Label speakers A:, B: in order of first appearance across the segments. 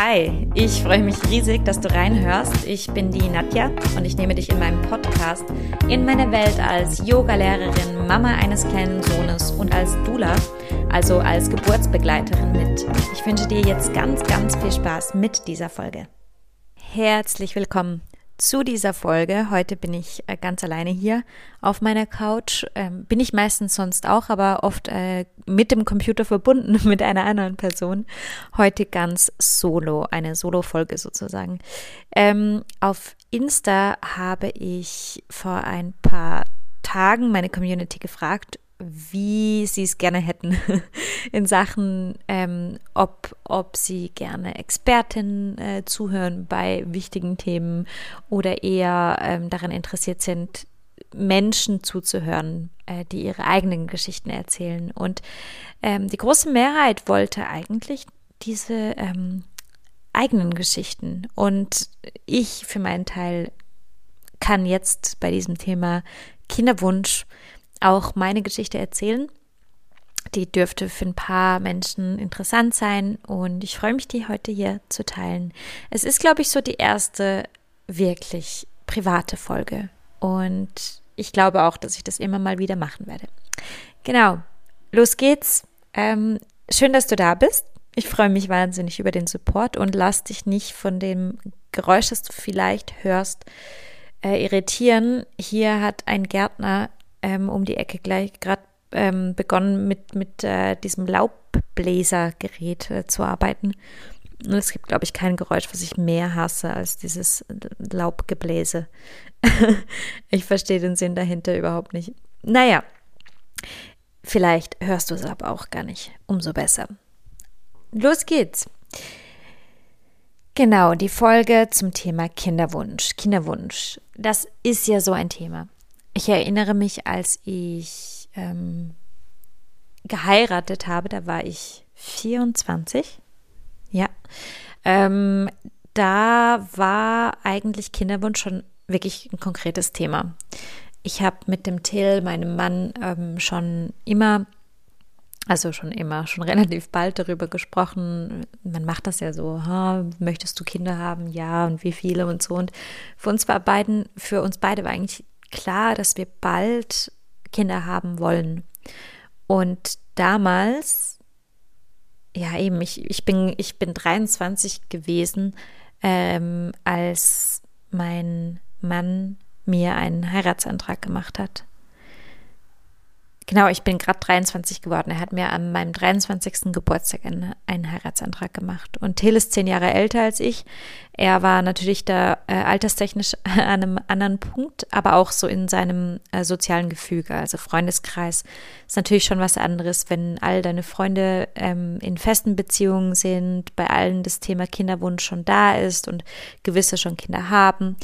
A: Hi, ich freue mich riesig, dass du reinhörst. Ich bin die Nadja und ich nehme dich in meinem Podcast in meine Welt als Yogalehrerin, Mama eines kleinen Sohnes und als Dula, also als Geburtsbegleiterin mit. Ich wünsche dir jetzt ganz, ganz viel Spaß mit dieser Folge. Herzlich willkommen zu dieser Folge. Heute bin ich äh, ganz alleine hier auf meiner Couch. Ähm, bin ich meistens sonst auch, aber oft äh, mit dem Computer verbunden mit einer anderen Person. Heute ganz solo, eine Solo-Folge sozusagen. Ähm, auf Insta habe ich vor ein paar Tagen meine Community gefragt, wie sie es gerne hätten in Sachen, ähm, ob, ob sie gerne Expertinnen äh, zuhören bei wichtigen Themen oder eher ähm, daran interessiert sind, Menschen zuzuhören, äh, die ihre eigenen Geschichten erzählen. Und ähm, die große Mehrheit wollte eigentlich diese ähm, eigenen Geschichten. Und ich für meinen Teil kann jetzt bei diesem Thema Kinderwunsch auch meine Geschichte erzählen. Die dürfte für ein paar Menschen interessant sein und ich freue mich, die heute hier zu teilen. Es ist, glaube ich, so die erste wirklich private Folge und ich glaube auch, dass ich das immer mal wieder machen werde. Genau, los geht's. Ähm, schön, dass du da bist. Ich freue mich wahnsinnig über den Support und lass dich nicht von dem Geräusch, das du vielleicht hörst, äh, irritieren. Hier hat ein Gärtner ähm, um die Ecke gleich gerade ähm, begonnen mit, mit äh, diesem Laubbläsergerät äh, zu arbeiten. Und es gibt, glaube ich, kein Geräusch, was ich mehr hasse als dieses Laubgebläse. ich verstehe den Sinn dahinter überhaupt nicht. Naja, vielleicht hörst du es aber auch gar nicht. Umso besser. Los geht's. Genau, die Folge zum Thema Kinderwunsch. Kinderwunsch, das ist ja so ein Thema. Ich erinnere mich, als ich ähm, geheiratet habe, da war ich 24. Ja. Ähm, da war eigentlich Kinderwunsch schon wirklich ein konkretes Thema. Ich habe mit dem Till, meinem Mann, ähm, schon immer, also schon immer, schon relativ bald darüber gesprochen. Man macht das ja so, ha, möchtest du Kinder haben? Ja, und wie viele und so. Und für uns war beiden, für uns beide war eigentlich klar, dass wir bald Kinder haben wollen. Und damals, ja eben, ich, ich, bin, ich bin 23 gewesen, ähm, als mein Mann mir einen Heiratsantrag gemacht hat. Genau, ich bin gerade 23 geworden. Er hat mir an meinem 23. Geburtstag einen, einen, Heiratsantrag gemacht. Und Till ist zehn Jahre älter als ich. Er war natürlich da äh, alterstechnisch an einem anderen Punkt, aber auch so in seinem äh, sozialen Gefüge. Also Freundeskreis ist natürlich schon was anderes, wenn all deine Freunde ähm, in festen Beziehungen sind, bei allen das Thema Kinderwunsch schon da ist und gewisse schon Kinder haben.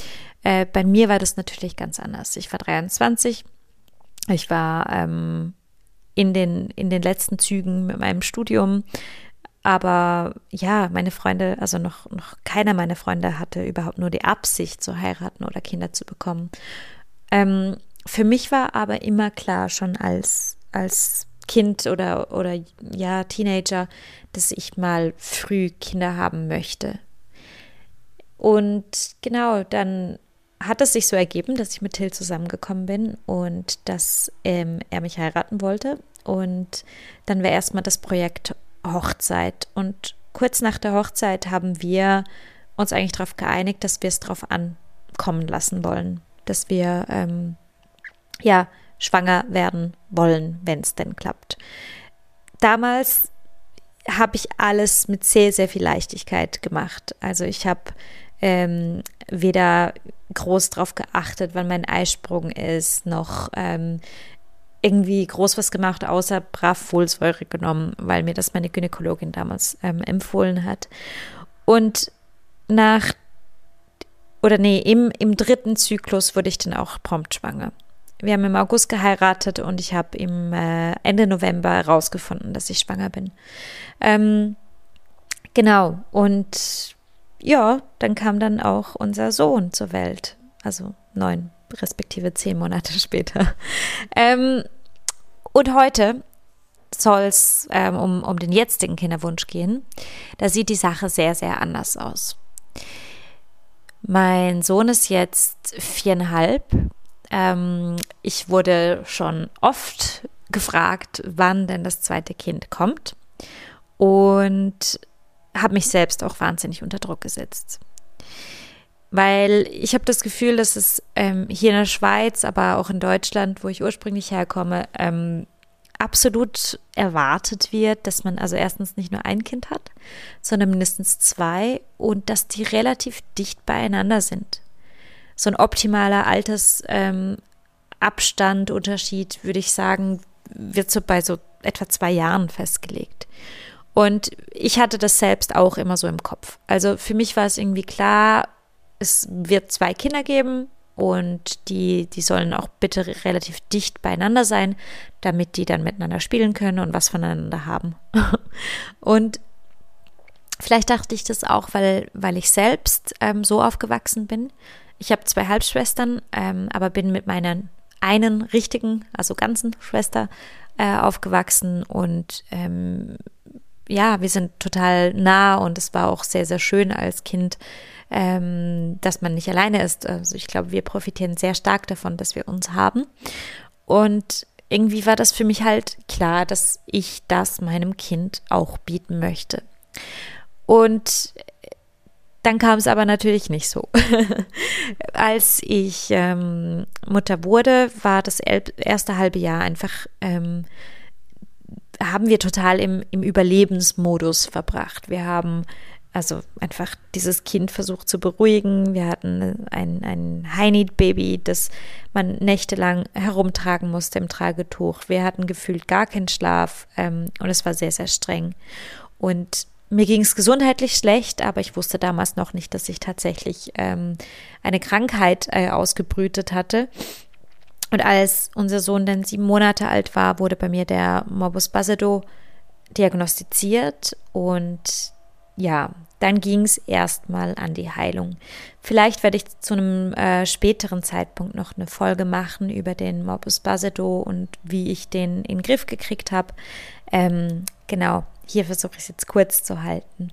A: Äh, bei mir war das natürlich ganz anders. Ich war 23 ich war ähm, in, den, in den letzten Zügen mit meinem Studium. Aber ja, meine Freunde, also noch, noch keiner meiner Freunde hatte überhaupt nur die Absicht zu heiraten oder Kinder zu bekommen. Ähm, für mich war aber immer klar, schon als, als Kind oder, oder ja, Teenager, dass ich mal früh Kinder haben möchte. Und genau, dann hat es sich so ergeben, dass ich mit Till zusammengekommen bin und dass ähm, er mich heiraten wollte. Und dann war erstmal das Projekt Hochzeit. Und kurz nach der Hochzeit haben wir uns eigentlich darauf geeinigt, dass wir es darauf ankommen lassen wollen, dass wir ähm, ja schwanger werden wollen, wenn es denn klappt. Damals habe ich alles mit sehr, sehr viel Leichtigkeit gemacht. Also ich habe ähm, weder groß drauf geachtet, wann mein Eisprung ist, noch ähm, irgendwie groß was gemacht, außer brav Folsäure genommen, weil mir das meine Gynäkologin damals ähm, empfohlen hat. Und nach, oder nee, im, im dritten Zyklus wurde ich dann auch prompt schwanger. Wir haben im August geheiratet und ich habe im äh, Ende November herausgefunden, dass ich schwanger bin. Ähm, genau, und ja, dann kam dann auch unser Sohn zur Welt. Also neun respektive zehn Monate später. Ähm, und heute, soll es ähm, um, um den jetzigen Kinderwunsch gehen, da sieht die Sache sehr, sehr anders aus. Mein Sohn ist jetzt viereinhalb. Ähm, ich wurde schon oft gefragt, wann denn das zweite Kind kommt und habe mich selbst auch wahnsinnig unter Druck gesetzt. Weil ich habe das Gefühl, dass es ähm, hier in der Schweiz, aber auch in Deutschland, wo ich ursprünglich herkomme, ähm, absolut erwartet wird, dass man also erstens nicht nur ein Kind hat, sondern mindestens zwei und dass die relativ dicht beieinander sind. So ein optimaler Altersabstand, ähm, Unterschied, würde ich sagen, wird so bei so etwa zwei Jahren festgelegt. Und ich hatte das selbst auch immer so im Kopf. Also für mich war es irgendwie klar, es wird zwei Kinder geben und die, die sollen auch bitte relativ dicht beieinander sein, damit die dann miteinander spielen können und was voneinander haben. und vielleicht dachte ich das auch, weil, weil ich selbst ähm, so aufgewachsen bin. Ich habe zwei Halbschwestern, ähm, aber bin mit meiner einen richtigen, also ganzen Schwester äh, aufgewachsen und ähm, ja, wir sind total nah und es war auch sehr, sehr schön als Kind ähm, dass man nicht alleine ist. Also ich glaube, wir profitieren sehr stark davon, dass wir uns haben. Und irgendwie war das für mich halt klar, dass ich das meinem Kind auch bieten möchte. Und dann kam es aber natürlich nicht so. Als ich ähm, Mutter wurde, war das erste halbe Jahr einfach, ähm, haben wir total im, im Überlebensmodus verbracht. Wir haben also einfach dieses Kind versucht zu beruhigen. Wir hatten ein, ein High-Need-Baby, das man nächtelang herumtragen musste im Tragetuch. Wir hatten gefühlt gar keinen Schlaf ähm, und es war sehr, sehr streng. Und mir ging es gesundheitlich schlecht, aber ich wusste damals noch nicht, dass ich tatsächlich ähm, eine Krankheit äh, ausgebrütet hatte. Und als unser Sohn dann sieben Monate alt war, wurde bei mir der Morbus Basedow diagnostiziert und ja, dann ging es erstmal an die Heilung. Vielleicht werde ich zu einem äh, späteren Zeitpunkt noch eine Folge machen über den Morbus Basedow und wie ich den in den Griff gekriegt habe. Ähm, genau, hier versuche ich es jetzt kurz zu halten.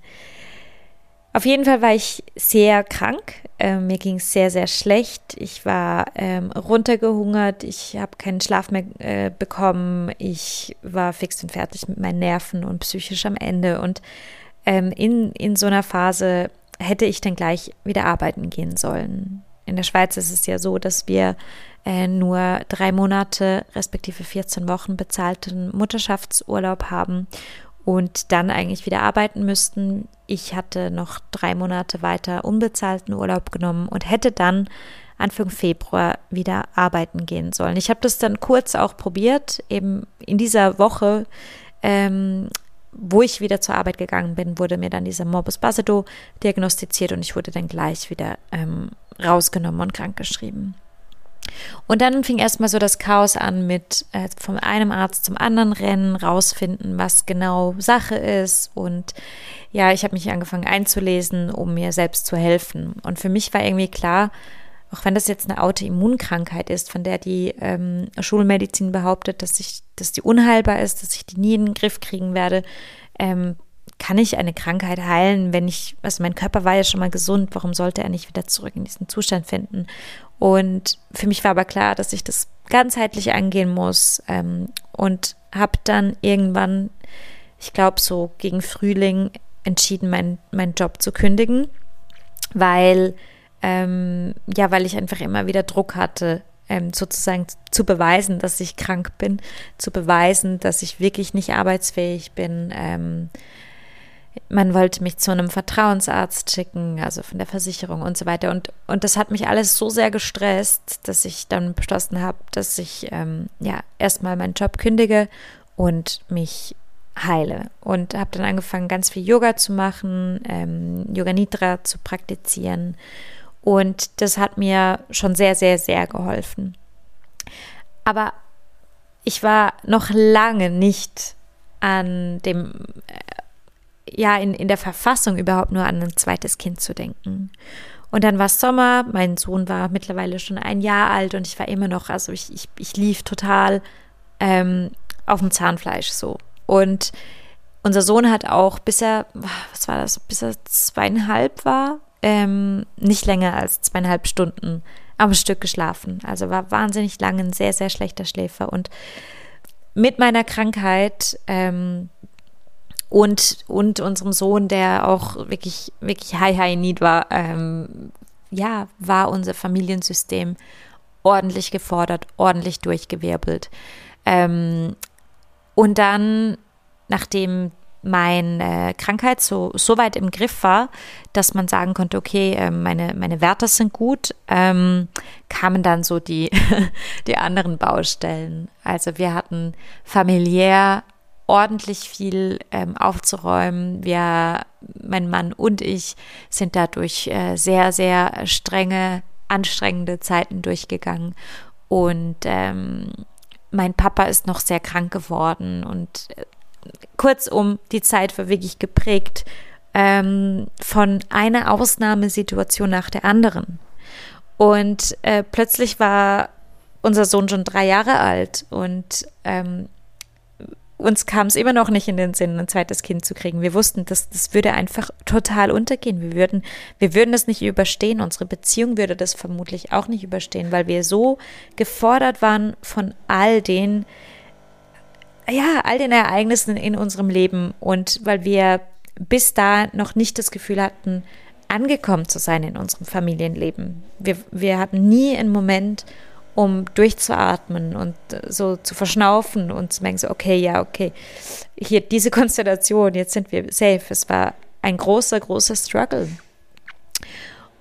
A: Auf jeden Fall war ich sehr krank. Äh, mir ging es sehr, sehr schlecht. Ich war ähm, runtergehungert. Ich habe keinen Schlaf mehr äh, bekommen. Ich war fix und fertig mit meinen Nerven und psychisch am Ende. Und ähm, in, in so einer Phase hätte ich dann gleich wieder arbeiten gehen sollen. In der Schweiz ist es ja so, dass wir äh, nur drei Monate respektive 14 Wochen bezahlten Mutterschaftsurlaub haben und dann eigentlich wieder arbeiten müssten. Ich hatte noch drei Monate weiter unbezahlten Urlaub genommen und hätte dann Anfang Februar wieder arbeiten gehen sollen. Ich habe das dann kurz auch probiert, eben in dieser Woche ähm, wo ich wieder zur Arbeit gegangen bin, wurde mir dann dieser Morbus Basedow diagnostiziert und ich wurde dann gleich wieder ähm, rausgenommen und krankgeschrieben. Und dann fing erstmal so das Chaos an mit äh, von einem Arzt zum anderen rennen, rausfinden, was genau Sache ist. Und ja, ich habe mich angefangen einzulesen, um mir selbst zu helfen. Und für mich war irgendwie klar, auch wenn das jetzt eine Autoimmunkrankheit ist, von der die ähm, Schulmedizin behauptet, dass, ich, dass die unheilbar ist, dass ich die nie in den Griff kriegen werde, ähm, kann ich eine Krankheit heilen, wenn ich, also mein Körper war ja schon mal gesund, warum sollte er nicht wieder zurück in diesen Zustand finden? Und für mich war aber klar, dass ich das ganzheitlich angehen muss ähm, und habe dann irgendwann, ich glaube so gegen Frühling, entschieden, meinen mein Job zu kündigen, weil ähm, ja, weil ich einfach immer wieder Druck hatte, ähm, sozusagen zu beweisen, dass ich krank bin, zu beweisen, dass ich wirklich nicht arbeitsfähig bin. Ähm, man wollte mich zu einem Vertrauensarzt schicken, also von der Versicherung und so weiter. Und, und das hat mich alles so sehr gestresst, dass ich dann beschlossen habe, dass ich ähm, ja erstmal meinen Job kündige und mich heile. Und habe dann angefangen, ganz viel Yoga zu machen, ähm, Yoga Nidra zu praktizieren und das hat mir schon sehr, sehr, sehr geholfen. Aber ich war noch lange nicht an dem, äh, ja, in, in der Verfassung überhaupt nur an ein zweites Kind zu denken. Und dann war Sommer, mein Sohn war mittlerweile schon ein Jahr alt und ich war immer noch, also ich, ich, ich lief total ähm, auf dem Zahnfleisch so. Und unser Sohn hat auch, bis er, was war das, bis er zweieinhalb war, ähm, nicht länger als zweieinhalb Stunden am Stück geschlafen. Also war wahnsinnig lange ein sehr, sehr schlechter Schläfer. Und mit meiner Krankheit ähm, und, und unserem Sohn, der auch wirklich, wirklich high, high need war, ähm, ja, war unser Familiensystem ordentlich gefordert, ordentlich durchgewirbelt. Ähm, und dann, nachdem meine Krankheit so, so weit im Griff war, dass man sagen konnte, okay, ähm, meine, meine Werte sind gut, ähm, kamen dann so die, die anderen Baustellen. Also wir hatten familiär ordentlich viel ähm, aufzuräumen. Wir, mein Mann und ich, sind dadurch äh, sehr, sehr strenge, anstrengende Zeiten durchgegangen. Und ähm, mein Papa ist noch sehr krank geworden und äh, kurzum, die Zeit war wirklich geprägt ähm, von einer Ausnahmesituation nach der anderen. Und äh, plötzlich war unser Sohn schon drei Jahre alt und ähm, uns kam es immer noch nicht in den Sinn, ein zweites Kind zu kriegen. Wir wussten, dass das würde einfach total untergehen. Wir würden, wir würden das nicht überstehen. Unsere Beziehung würde das vermutlich auch nicht überstehen, weil wir so gefordert waren von all den ja, all den Ereignissen in unserem Leben und weil wir bis da noch nicht das Gefühl hatten, angekommen zu sein in unserem Familienleben. Wir, wir hatten nie einen Moment, um durchzuatmen und so zu verschnaufen und zu merken, so, okay, ja, okay, hier diese Konstellation, jetzt sind wir safe. Es war ein großer, großer Struggle.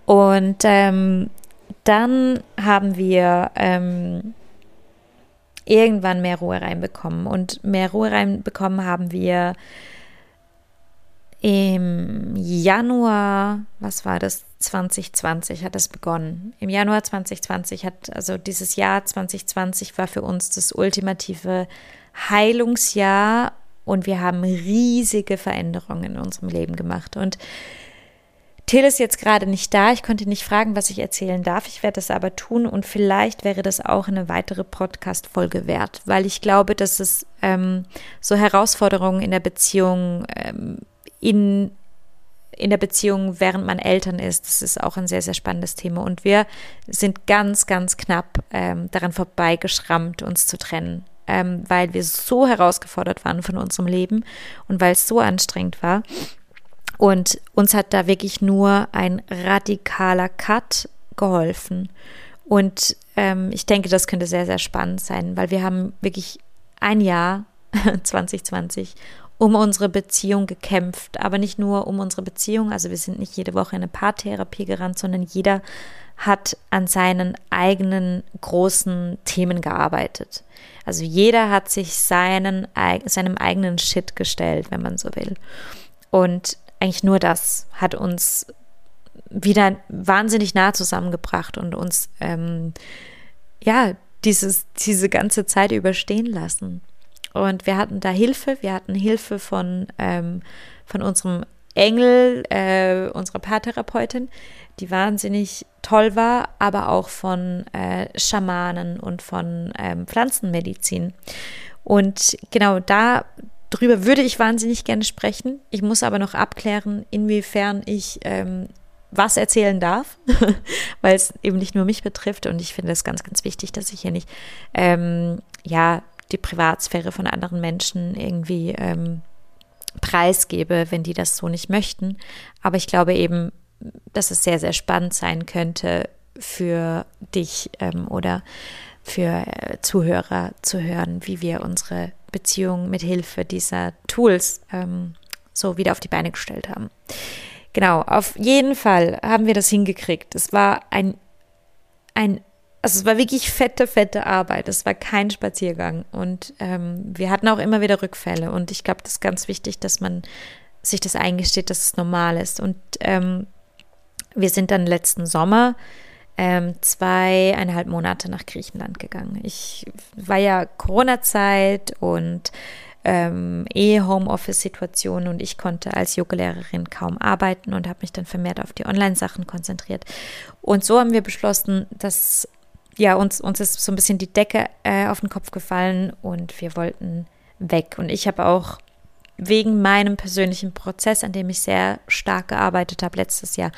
A: Und ähm, dann haben wir ähm, irgendwann mehr Ruhe reinbekommen. Und mehr Ruhe reinbekommen haben wir im Januar, was war das? 2020 hat es begonnen. Im Januar 2020 hat, also dieses Jahr 2020 war für uns das ultimative Heilungsjahr und wir haben riesige Veränderungen in unserem Leben gemacht. Und Till ist jetzt gerade nicht da. Ich konnte nicht fragen, was ich erzählen darf. Ich werde das aber tun und vielleicht wäre das auch eine weitere Podcast-Folge wert, weil ich glaube, dass es ähm, so Herausforderungen in der Beziehung, ähm, in, in der Beziehung, während man Eltern ist, das ist auch ein sehr, sehr spannendes Thema. Und wir sind ganz, ganz knapp ähm, daran vorbeigeschrammt, uns zu trennen. Ähm, weil wir so herausgefordert waren von unserem Leben und weil es so anstrengend war. Und uns hat da wirklich nur ein radikaler Cut geholfen. Und ähm, ich denke, das könnte sehr, sehr spannend sein, weil wir haben wirklich ein Jahr 2020 um unsere Beziehung gekämpft, aber nicht nur um unsere Beziehung. Also wir sind nicht jede Woche in eine Paartherapie gerannt, sondern jeder hat an seinen eigenen großen Themen gearbeitet. Also jeder hat sich seinen, seinem eigenen Shit gestellt, wenn man so will. Und eigentlich nur das hat uns wieder wahnsinnig nah zusammengebracht und uns ähm, ja dieses, diese ganze Zeit überstehen lassen. Und wir hatten da Hilfe, wir hatten Hilfe von, ähm, von unserem Engel, äh, unserer Paartherapeutin, die wahnsinnig toll war, aber auch von äh, Schamanen und von ähm, Pflanzenmedizin. Und genau da, Darüber würde ich wahnsinnig gerne sprechen. Ich muss aber noch abklären, inwiefern ich ähm, was erzählen darf, weil es eben nicht nur mich betrifft. Und ich finde es ganz, ganz wichtig, dass ich hier nicht, ähm, ja, die Privatsphäre von anderen Menschen irgendwie ähm, preisgebe, wenn die das so nicht möchten. Aber ich glaube eben, dass es sehr, sehr spannend sein könnte für dich ähm, oder für äh, Zuhörer zu hören, wie wir unsere Beziehung mit Hilfe dieser Tools ähm, so wieder auf die Beine gestellt haben. Genau, auf jeden Fall haben wir das hingekriegt. Es war ein, ein also es war wirklich fette, fette Arbeit. Es war kein Spaziergang. Und ähm, wir hatten auch immer wieder Rückfälle. Und ich glaube, das ist ganz wichtig, dass man sich das eingesteht, dass es normal ist. Und ähm, wir sind dann letzten Sommer ähm, zweieinhalb Monate nach Griechenland gegangen. Ich war ja Corona-Zeit und ähm, eh Homeoffice-Situation und ich konnte als Yoga-Lehrerin kaum arbeiten und habe mich dann vermehrt auf die Online-Sachen konzentriert. Und so haben wir beschlossen, dass ja uns, uns ist so ein bisschen die Decke äh, auf den Kopf gefallen und wir wollten weg. Und ich habe auch wegen meinem persönlichen Prozess, an dem ich sehr stark gearbeitet habe letztes Jahr,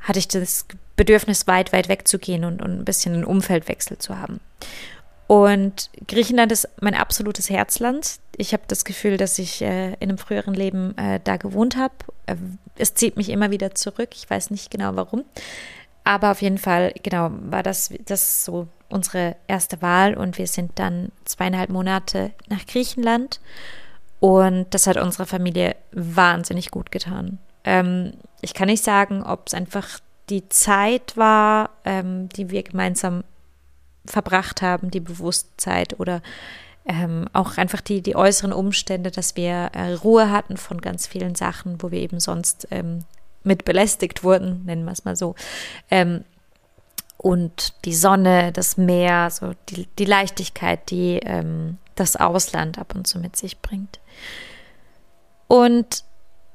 A: hatte ich das Bedürfnis, weit, weit wegzugehen und, und ein bisschen einen Umfeldwechsel zu haben. Und Griechenland ist mein absolutes Herzland. Ich habe das Gefühl, dass ich äh, in einem früheren Leben äh, da gewohnt habe. Äh, es zieht mich immer wieder zurück. Ich weiß nicht genau warum. Aber auf jeden Fall, genau, war das, das so unsere erste Wahl und wir sind dann zweieinhalb Monate nach Griechenland und das hat unserer Familie wahnsinnig gut getan. Ähm, ich kann nicht sagen, ob es einfach die Zeit war, ähm, die wir gemeinsam verbracht haben, die Bewusstzeit oder ähm, auch einfach die, die äußeren Umstände, dass wir äh, Ruhe hatten von ganz vielen Sachen, wo wir eben sonst ähm, mit belästigt wurden, nennen wir es mal so. Ähm, und die Sonne, das Meer, so die, die Leichtigkeit, die ähm, das Ausland ab und zu mit sich bringt. Und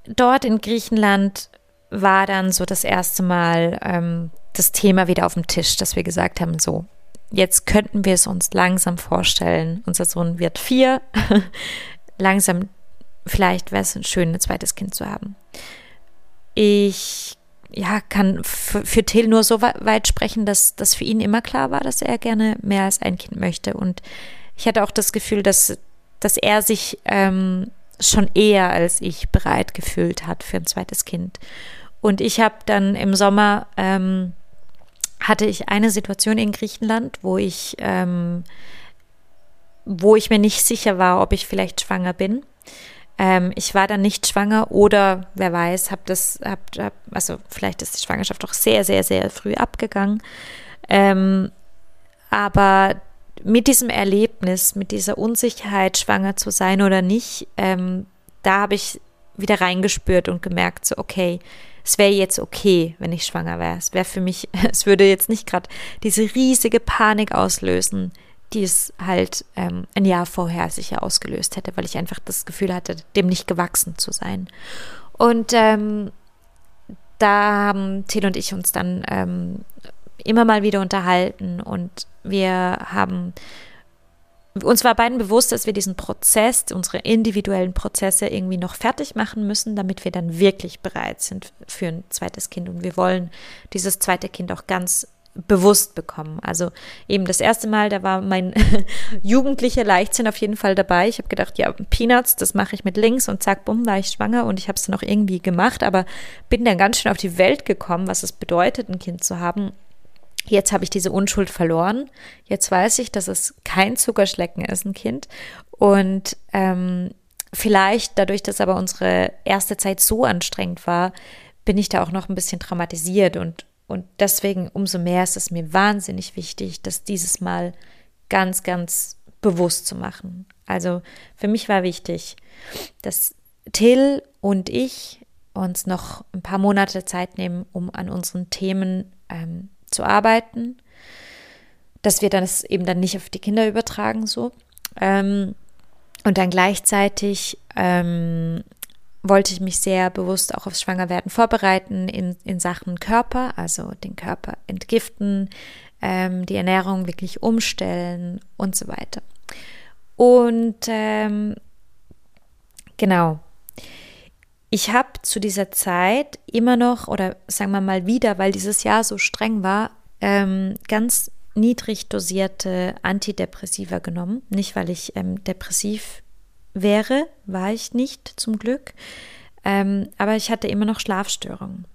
A: dort in Griechenland war dann so das erste Mal ähm, das Thema wieder auf dem Tisch, dass wir gesagt haben, so, jetzt könnten wir es uns langsam vorstellen. Unser Sohn wird vier. langsam, vielleicht wäre es schön, ein zweites Kind zu haben. Ich ja, kann für, Till nur so weit sprechen, dass das für ihn immer klar war, dass er gerne mehr als ein Kind möchte. Und ich hatte auch das Gefühl, dass, dass er sich ähm, schon eher als ich bereit gefühlt hat für ein zweites Kind. Und ich habe dann im Sommer ähm, hatte ich eine Situation in Griechenland, wo ich ähm, wo ich mir nicht sicher war, ob ich vielleicht schwanger bin. Ähm, ich war dann nicht schwanger oder wer weiß, habe das, hab, hab, also vielleicht ist die Schwangerschaft doch sehr, sehr, sehr früh abgegangen. Ähm, aber mit diesem Erlebnis, mit dieser Unsicherheit, schwanger zu sein oder nicht, ähm, da habe ich wieder reingespürt und gemerkt, so, okay, es wäre jetzt okay, wenn ich schwanger wäre. Es wäre für mich, es würde jetzt nicht gerade diese riesige Panik auslösen, die es halt ähm, ein Jahr vorher sicher ausgelöst hätte, weil ich einfach das Gefühl hatte, dem nicht gewachsen zu sein. Und ähm, da haben Till und ich uns dann ähm, immer mal wieder unterhalten und wir haben uns war beiden bewusst, dass wir diesen Prozess, unsere individuellen Prozesse irgendwie noch fertig machen müssen, damit wir dann wirklich bereit sind für ein zweites Kind. Und wir wollen dieses zweite Kind auch ganz bewusst bekommen. Also eben das erste Mal, da war mein jugendlicher Leichtsinn auf jeden Fall dabei. Ich habe gedacht, ja, Peanuts, das mache ich mit links und zack, bumm, war ich schwanger und ich habe es dann auch irgendwie gemacht, aber bin dann ganz schön auf die Welt gekommen, was es bedeutet, ein Kind zu haben Jetzt habe ich diese Unschuld verloren. Jetzt weiß ich, dass es kein Zuckerschlecken ist, ein Kind. Und ähm, vielleicht dadurch, dass aber unsere erste Zeit so anstrengend war, bin ich da auch noch ein bisschen traumatisiert. Und, und deswegen umso mehr ist es mir wahnsinnig wichtig, das dieses Mal ganz, ganz bewusst zu machen. Also für mich war wichtig, dass Till und ich uns noch ein paar Monate Zeit nehmen, um an unseren Themen ähm, zu arbeiten, dass wir das eben dann nicht auf die Kinder übertragen so. Ähm, und dann gleichzeitig ähm, wollte ich mich sehr bewusst auch aufs Schwangerwerden vorbereiten in, in Sachen Körper, also den Körper entgiften, ähm, die Ernährung wirklich umstellen und so weiter. Und ähm, genau, ich habe zu dieser Zeit immer noch, oder sagen wir mal wieder, weil dieses Jahr so streng war, ähm, ganz niedrig dosierte Antidepressiva genommen. Nicht, weil ich ähm, depressiv wäre, war ich nicht zum Glück, ähm, aber ich hatte immer noch Schlafstörungen.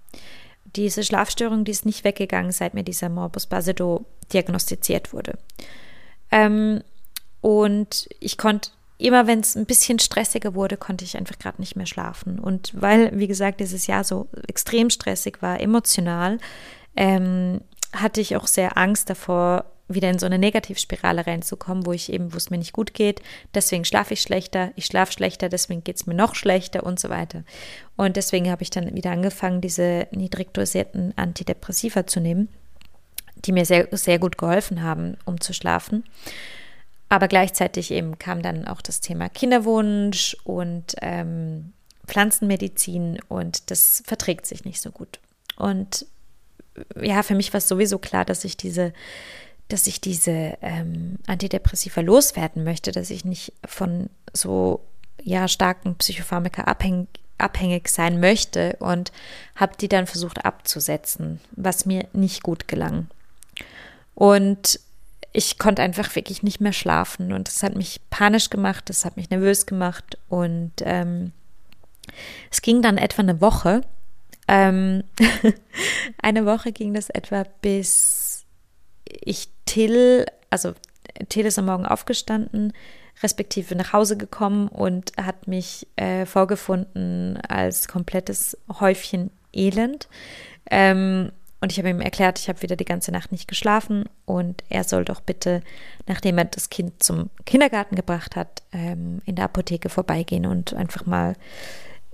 A: Diese Schlafstörung, die ist nicht weggegangen, seit mir dieser Morbus Basedow diagnostiziert wurde. Ähm, und ich konnte immer wenn es ein bisschen stressiger wurde, konnte ich einfach gerade nicht mehr schlafen. Und weil, wie gesagt, dieses Jahr so extrem stressig war, emotional, ähm, hatte ich auch sehr Angst davor, wieder in so eine Negativspirale reinzukommen, wo ich eben, wo es mir nicht gut geht, deswegen schlafe ich schlechter, ich schlafe schlechter, deswegen geht es mir noch schlechter und so weiter. Und deswegen habe ich dann wieder angefangen, diese niedrig dosierten Antidepressiva zu nehmen, die mir sehr, sehr gut geholfen haben, um zu schlafen. Aber gleichzeitig eben kam dann auch das Thema Kinderwunsch und ähm, Pflanzenmedizin und das verträgt sich nicht so gut. Und ja, für mich war es sowieso klar, dass ich diese dass ich diese ähm, Antidepressiva loswerden möchte, dass ich nicht von so ja starken Psychopharmaka abhängig, abhängig sein möchte und habe die dann versucht abzusetzen, was mir nicht gut gelang. Und ich konnte einfach wirklich nicht mehr schlafen und das hat mich panisch gemacht, das hat mich nervös gemacht und ähm, es ging dann etwa eine Woche. Ähm, eine Woche ging das etwa, bis ich Till, also Till ist am Morgen aufgestanden, respektive nach Hause gekommen und hat mich äh, vorgefunden als komplettes Häufchen Elend. Ähm, und ich habe ihm erklärt, ich habe wieder die ganze Nacht nicht geschlafen und er soll doch bitte, nachdem er das Kind zum Kindergarten gebracht hat, ähm, in der Apotheke vorbeigehen und einfach mal,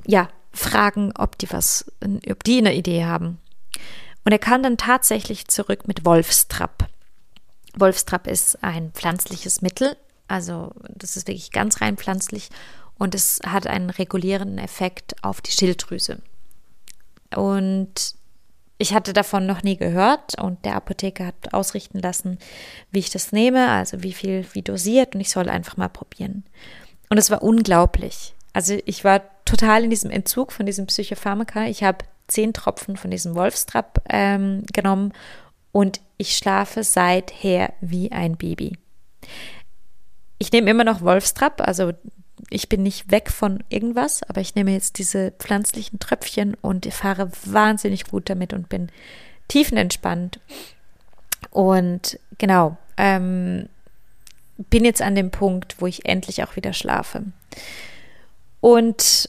A: ja, fragen, ob die was, ob die eine Idee haben. Und er kam dann tatsächlich zurück mit Wolfstrapp. Wolfstrapp ist ein pflanzliches Mittel, also das ist wirklich ganz rein pflanzlich und es hat einen regulierenden Effekt auf die Schilddrüse. Und ich hatte davon noch nie gehört und der Apotheker hat ausrichten lassen, wie ich das nehme, also wie viel, wie dosiert und ich soll einfach mal probieren. Und es war unglaublich. Also ich war total in diesem Entzug von diesem Psychopharmaka. Ich habe zehn Tropfen von diesem Wolfstrap ähm, genommen und ich schlafe seither wie ein Baby. Ich nehme immer noch Wolfstrap, also ich bin nicht weg von irgendwas, aber ich nehme jetzt diese pflanzlichen Tröpfchen und fahre wahnsinnig gut damit und bin tiefenentspannt. Und genau, ähm, bin jetzt an dem Punkt, wo ich endlich auch wieder schlafe. Und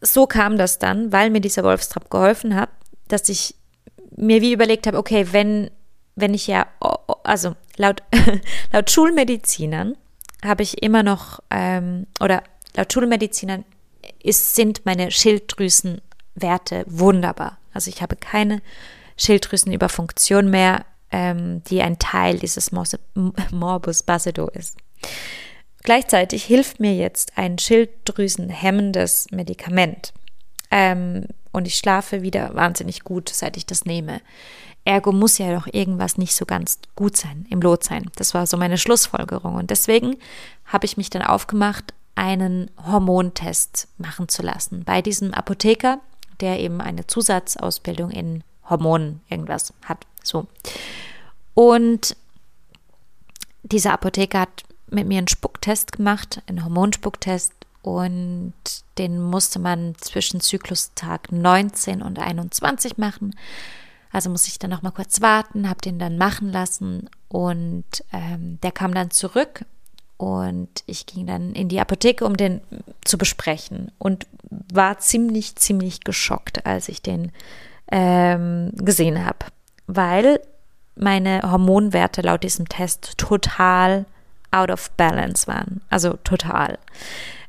A: so kam das dann, weil mir dieser Wolfstrap geholfen hat, dass ich mir wie überlegt habe, okay, wenn, wenn ich ja, also laut, laut Schulmedizinern habe ich immer noch, ähm, oder laut Schulmedizinern ist, sind meine Schilddrüsenwerte wunderbar. Also ich habe keine Schilddrüsenüberfunktion mehr, ähm, die ein Teil dieses Morbus Basedow ist. Gleichzeitig hilft mir jetzt ein schilddrüsenhemmendes Medikament. Ähm, und ich schlafe wieder wahnsinnig gut, seit ich das nehme. Ergo muss ja doch irgendwas nicht so ganz gut sein, im Lot sein. Das war so meine Schlussfolgerung. Und deswegen habe ich mich dann aufgemacht, einen Hormontest machen zu lassen bei diesem Apotheker, der eben eine Zusatzausbildung in Hormonen irgendwas hat. So. Und dieser Apotheker hat mit mir einen Spucktest gemacht, einen Hormonspucktest. Und den musste man zwischen Zyklustag 19 und 21 machen. Also muss ich dann noch mal kurz warten, habe den dann machen lassen. Und ähm, der kam dann zurück und ich ging dann in die Apotheke, um den zu besprechen und war ziemlich, ziemlich geschockt, als ich den ähm, gesehen habe, weil meine Hormonwerte laut diesem Test total out of balance waren. Also total.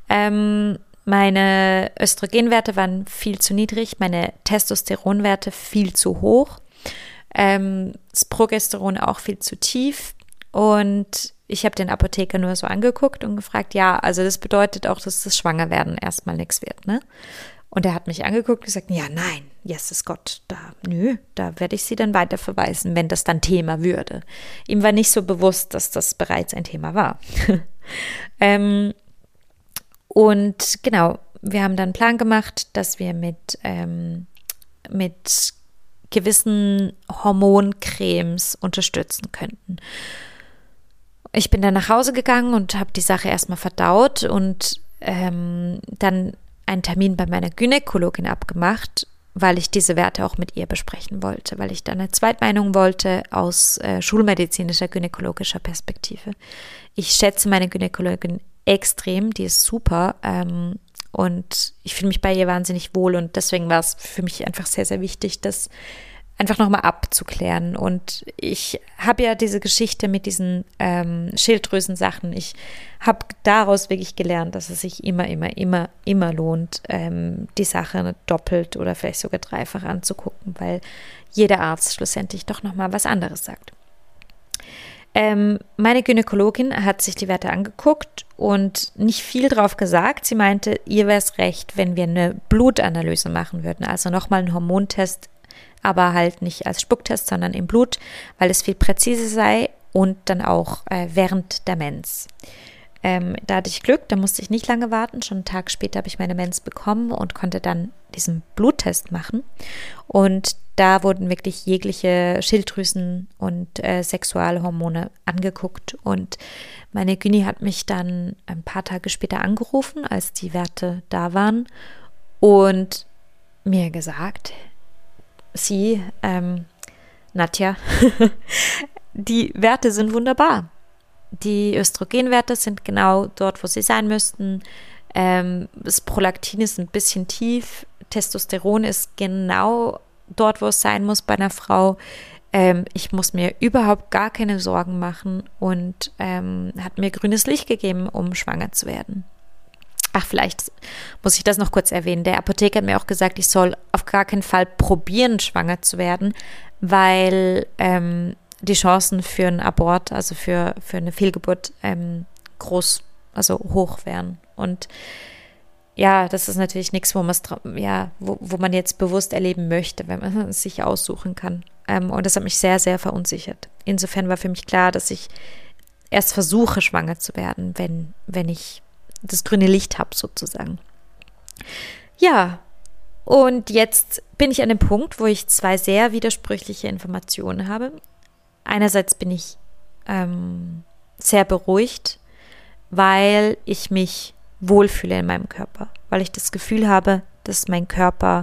A: Ähm, meine Östrogenwerte waren viel zu niedrig, meine Testosteronwerte viel zu hoch, ähm, das Progesteron auch viel zu tief. Und ich habe den Apotheker nur so angeguckt und gefragt, ja, also das bedeutet auch, dass das Schwangerwerden erstmal nichts wird, ne? Und er hat mich angeguckt und gesagt, ja, nein, Jesus Gott, da, nö, da werde ich sie dann weiter verweisen, wenn das dann Thema würde. Ihm war nicht so bewusst, dass das bereits ein Thema war. ähm, und genau, wir haben dann einen Plan gemacht, dass wir mit, ähm, mit gewissen Hormoncremes unterstützen könnten. Ich bin dann nach Hause gegangen und habe die Sache erstmal verdaut und ähm, dann einen Termin bei meiner Gynäkologin abgemacht, weil ich diese Werte auch mit ihr besprechen wollte, weil ich da eine Zweitmeinung wollte aus äh, schulmedizinischer gynäkologischer Perspektive. Ich schätze meine Gynäkologin extrem, die ist super. Ähm, und ich fühle mich bei ihr wahnsinnig wohl und deswegen war es für mich einfach sehr, sehr wichtig, das einfach nochmal abzuklären. Und ich habe ja diese Geschichte mit diesen ähm, Schilddrüsensachen. Ich habe daraus wirklich gelernt, dass es sich immer, immer, immer, immer lohnt, ähm, die Sache doppelt oder vielleicht sogar dreifach anzugucken, weil jeder Arzt schlussendlich doch nochmal was anderes sagt. Ähm, meine Gynäkologin hat sich die Werte angeguckt und nicht viel drauf gesagt. Sie meinte, ihr wäre es recht, wenn wir eine Blutanalyse machen würden, also nochmal einen Hormontest aber halt nicht als Spucktest, sondern im Blut, weil es viel präziser sei und dann auch äh, während der Mens. Ähm, da hatte ich Glück, da musste ich nicht lange warten. Schon einen Tag später habe ich meine Mens bekommen und konnte dann diesen Bluttest machen. Und da wurden wirklich jegliche Schilddrüsen und äh, Sexualhormone angeguckt. Und meine Gyni hat mich dann ein paar Tage später angerufen, als die Werte da waren und mir gesagt, sie, ähm, Nadja, die Werte sind wunderbar. Die Östrogenwerte sind genau dort, wo sie sein müssten. Ähm, das Prolaktin ist ein bisschen tief. Testosteron ist genau dort, wo es sein muss bei einer Frau. Ähm, ich muss mir überhaupt gar keine Sorgen machen und ähm, hat mir grünes Licht gegeben, um schwanger zu werden. Ach, vielleicht muss ich das noch kurz erwähnen. Der Apotheker hat mir auch gesagt, ich soll auf gar keinen Fall probieren, schwanger zu werden, weil ähm, die Chancen für einen Abort, also für, für eine Fehlgeburt, ähm, groß, also hoch wären. Und ja, das ist natürlich nichts, wo, ja, wo, wo man jetzt bewusst erleben möchte, wenn man es sich aussuchen kann. Ähm, und das hat mich sehr, sehr verunsichert. Insofern war für mich klar, dass ich erst versuche, schwanger zu werden, wenn, wenn ich das grüne Licht habe, sozusagen. Ja, und jetzt bin ich an dem Punkt, wo ich zwei sehr widersprüchliche Informationen habe. Einerseits bin ich ähm, sehr beruhigt, weil ich mich wohlfühle in meinem Körper, weil ich das Gefühl habe, dass mein Körper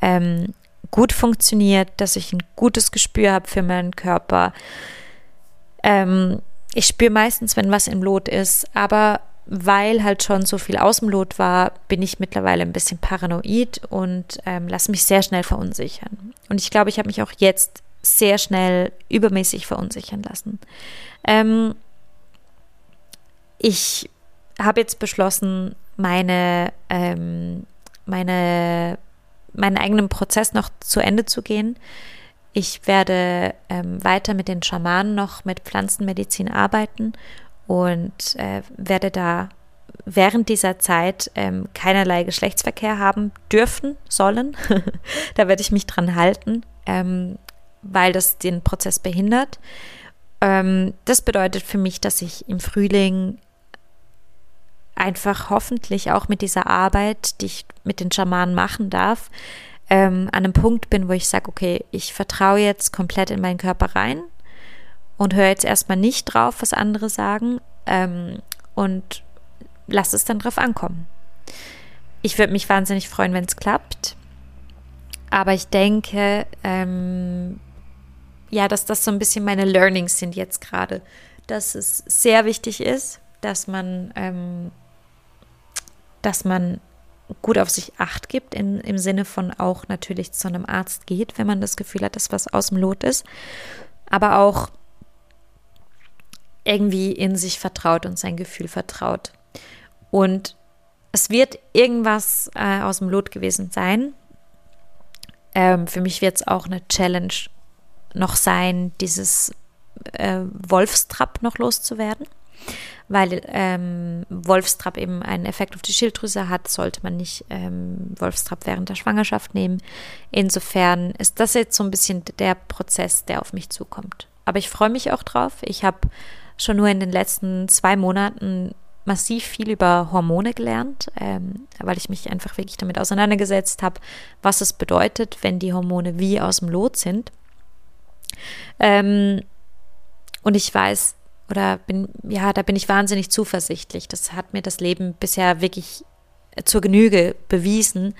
A: ähm, gut funktioniert, dass ich ein gutes Gespür habe für meinen Körper. Ähm, ich spüre meistens, wenn was im Lot ist, aber weil halt schon so viel aus dem Lot war, bin ich mittlerweile ein bisschen paranoid und ähm, lasse mich sehr schnell verunsichern. Und ich glaube, ich habe mich auch jetzt sehr schnell übermäßig verunsichern lassen. Ähm, ich habe jetzt beschlossen, meine, ähm, meine, meinen eigenen Prozess noch zu Ende zu gehen. Ich werde ähm, weiter mit den Schamanen noch mit Pflanzenmedizin arbeiten und äh, werde da während dieser Zeit ähm, keinerlei Geschlechtsverkehr haben dürfen, sollen. da werde ich mich dran halten, ähm, weil das den Prozess behindert. Ähm, das bedeutet für mich, dass ich im Frühling einfach hoffentlich auch mit dieser Arbeit, die ich mit den Schamanen machen darf, ähm, an einem Punkt bin, wo ich sage, okay, ich vertraue jetzt komplett in meinen Körper rein und höre jetzt erstmal nicht drauf, was andere sagen ähm, und lasse es dann drauf ankommen. Ich würde mich wahnsinnig freuen, wenn es klappt. Aber ich denke, ähm, ja, dass das so ein bisschen meine Learnings sind jetzt gerade. Dass es sehr wichtig ist, dass man ähm, dass man gut auf sich acht gibt, in, im Sinne von auch natürlich zu einem Arzt geht, wenn man das Gefühl hat, dass was aus dem Lot ist, aber auch irgendwie in sich vertraut und sein Gefühl vertraut. Und es wird irgendwas äh, aus dem Lot gewesen sein. Ähm, für mich wird es auch eine Challenge noch sein, dieses äh, Wolfstrap noch loszuwerden weil ähm, Wolfstrap eben einen Effekt auf die Schilddrüse hat, sollte man nicht ähm, Wolfstrap während der Schwangerschaft nehmen. Insofern ist das jetzt so ein bisschen der Prozess, der auf mich zukommt. Aber ich freue mich auch drauf. Ich habe schon nur in den letzten zwei Monaten massiv viel über Hormone gelernt, ähm, weil ich mich einfach wirklich damit auseinandergesetzt habe, was es bedeutet, wenn die Hormone wie aus dem Lot sind. Ähm, und ich weiß, oder bin, ja, da bin ich wahnsinnig zuversichtlich. Das hat mir das Leben bisher wirklich zur Genüge bewiesen,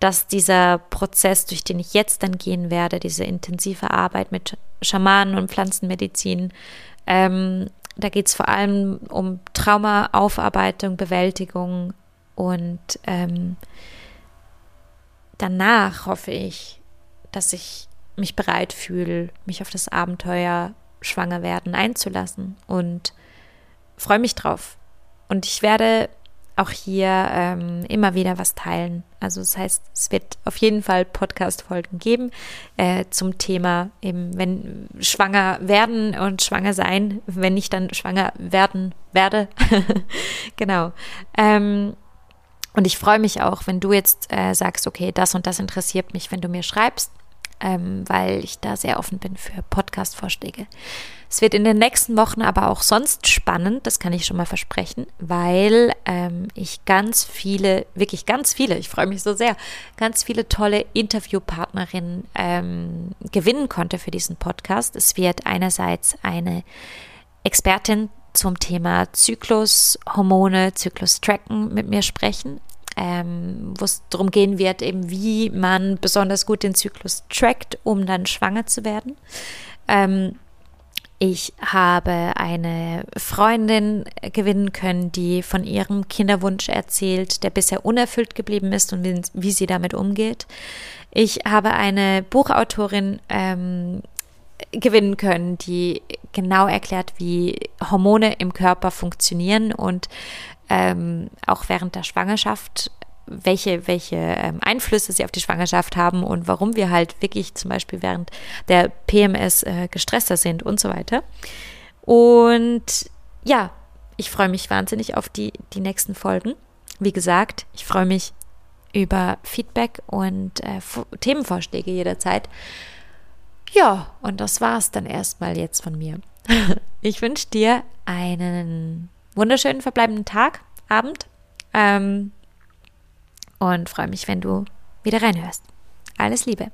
A: dass dieser Prozess, durch den ich jetzt dann gehen werde, diese intensive Arbeit mit Schamanen und Pflanzenmedizin, ähm, da geht es vor allem um Traumaaufarbeitung, Bewältigung und ähm, danach hoffe ich, dass ich mich bereit fühle, mich auf das Abenteuer schwanger werden einzulassen und freue mich drauf. Und ich werde auch hier ähm, immer wieder was teilen. Also das heißt, es wird auf jeden Fall Podcast-Folgen geben äh, zum Thema eben, wenn schwanger werden und schwanger sein, wenn ich dann schwanger werden werde. genau. Ähm, und ich freue mich auch, wenn du jetzt äh, sagst, okay, das und das interessiert mich, wenn du mir schreibst ähm, weil ich da sehr offen bin für Podcast-Vorschläge. Es wird in den nächsten Wochen aber auch sonst spannend, das kann ich schon mal versprechen, weil ähm, ich ganz viele, wirklich ganz viele, ich freue mich so sehr, ganz viele tolle Interviewpartnerinnen ähm, gewinnen konnte für diesen Podcast. Es wird einerseits eine Expertin zum Thema Zyklus, Hormone, Zyklus tracken mit mir sprechen, ähm, wo es darum gehen wird, eben wie man besonders gut den Zyklus trackt, um dann schwanger zu werden. Ähm, ich habe eine Freundin gewinnen können, die von ihrem Kinderwunsch erzählt, der bisher unerfüllt geblieben ist und wie, wie sie damit umgeht. Ich habe eine Buchautorin ähm, gewinnen können, die genau erklärt, wie Hormone im Körper funktionieren und ähm, auch während der Schwangerschaft welche, welche ähm, Einflüsse sie auf die Schwangerschaft haben und warum wir halt wirklich zum Beispiel während der PMS äh, gestresster sind und so weiter. Und ja, ich freue mich wahnsinnig auf die, die nächsten Folgen. Wie gesagt, ich freue mich über Feedback und äh, Themenvorschläge jederzeit. Ja, und das war es dann erstmal jetzt von mir. ich wünsche dir einen wunderschönen verbleibenden Tag, Abend. Ähm, und freue mich, wenn du wieder reinhörst. Alles Liebe.